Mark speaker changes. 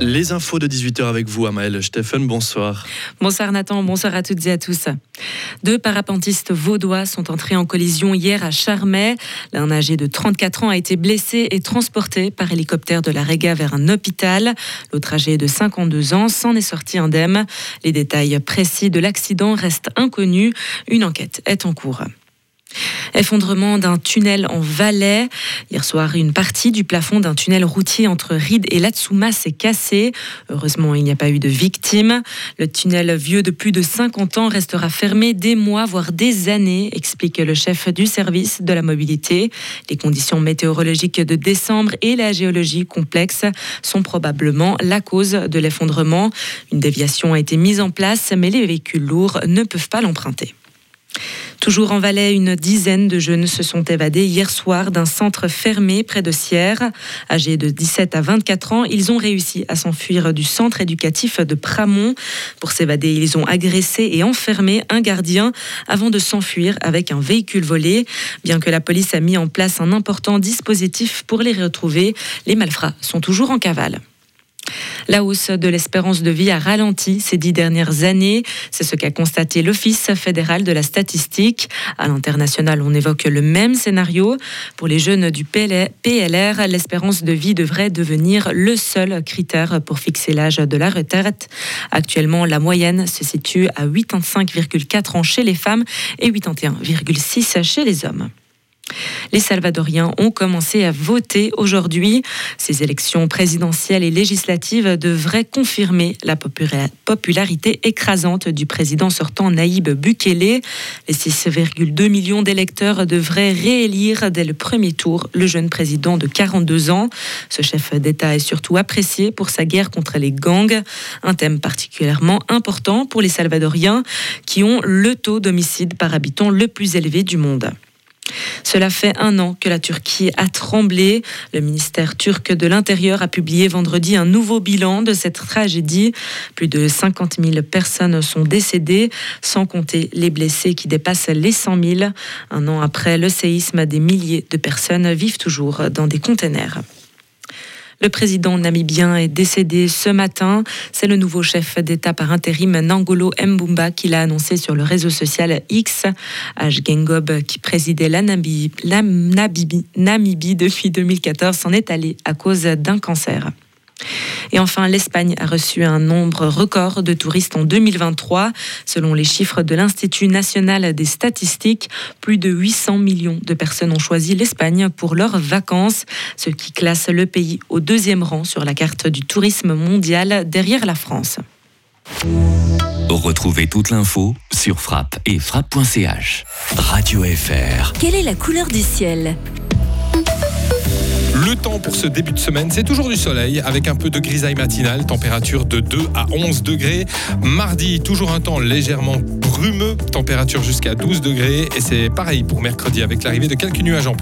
Speaker 1: Les infos de 18h avec vous, Amael Steffen, bonsoir.
Speaker 2: Bonsoir Nathan, bonsoir à toutes et à tous. Deux parapentistes vaudois sont entrés en collision hier à Charmey. L'un âgé de 34 ans a été blessé et transporté par hélicoptère de la Réga vers un hôpital. L'autre âgé de 52 ans s'en est sorti indemne. Les détails précis de l'accident restent inconnus. Une enquête est en cours. Effondrement d'un tunnel en Valais. Hier soir, une partie du plafond d'un tunnel routier entre Ride et Latsuma s'est cassée. Heureusement, il n'y a pas eu de victimes. Le tunnel vieux de plus de 50 ans restera fermé des mois, voire des années, explique le chef du service de la mobilité. Les conditions météorologiques de décembre et la géologie complexe sont probablement la cause de l'effondrement. Une déviation a été mise en place, mais les véhicules lourds ne peuvent pas l'emprunter. Toujours en Valais, une dizaine de jeunes se sont évadés hier soir d'un centre fermé près de Sierre. Âgés de 17 à 24 ans, ils ont réussi à s'enfuir du centre éducatif de Pramont. Pour s'évader, ils ont agressé et enfermé un gardien avant de s'enfuir avec un véhicule volé. Bien que la police a mis en place un important dispositif pour les retrouver, les malfrats sont toujours en cavale. La hausse de l'espérance de vie a ralenti ces dix dernières années. C'est ce qu'a constaté l'Office fédéral de la statistique. À l'international, on évoque le même scénario. Pour les jeunes du PLR, l'espérance de vie devrait devenir le seul critère pour fixer l'âge de la retraite. Actuellement, la moyenne se situe à 85,4 ans chez les femmes et 81,6 chez les hommes. Les Salvadoriens ont commencé à voter aujourd'hui. Ces élections présidentielles et législatives devraient confirmer la popularité écrasante du président sortant Naïb Bukele. Les 6,2 millions d'électeurs devraient réélire dès le premier tour le jeune président de 42 ans. Ce chef d'État est surtout apprécié pour sa guerre contre les gangs, un thème particulièrement important pour les Salvadoriens qui ont le taux d'homicide par habitant le plus élevé du monde. Cela fait un an que la Turquie a tremblé. Le ministère turc de l'Intérieur a publié vendredi un nouveau bilan de cette tragédie. Plus de 50 000 personnes sont décédées, sans compter les blessés qui dépassent les 100 000. Un an après le séisme, des milliers de personnes vivent toujours dans des containers. Le président namibien est décédé ce matin. C'est le nouveau chef d'État par intérim Nangolo Mbumba qui l'a annoncé sur le réseau social X. H. Gengob, qui présidait la Namibie, la Namibie depuis 2014, s'en est allé à cause d'un cancer. Et enfin, l'Espagne a reçu un nombre record de touristes en 2023. Selon les chiffres de l'Institut national des statistiques, plus de 800 millions de personnes ont choisi l'Espagne pour leurs vacances, ce qui classe le pays au deuxième rang sur la carte du tourisme mondial derrière la France.
Speaker 3: Retrouvez toute l'info sur frappe et frappe.ch. Radio FR.
Speaker 4: Quelle est la couleur du ciel?
Speaker 5: Temps pour ce début de semaine, c'est toujours du soleil avec un peu de grisaille matinale, température de 2 à 11 degrés. Mardi, toujours un temps légèrement brumeux, température jusqu'à 12 degrés. Et c'est pareil pour mercredi avec l'arrivée de quelques nuages en plus.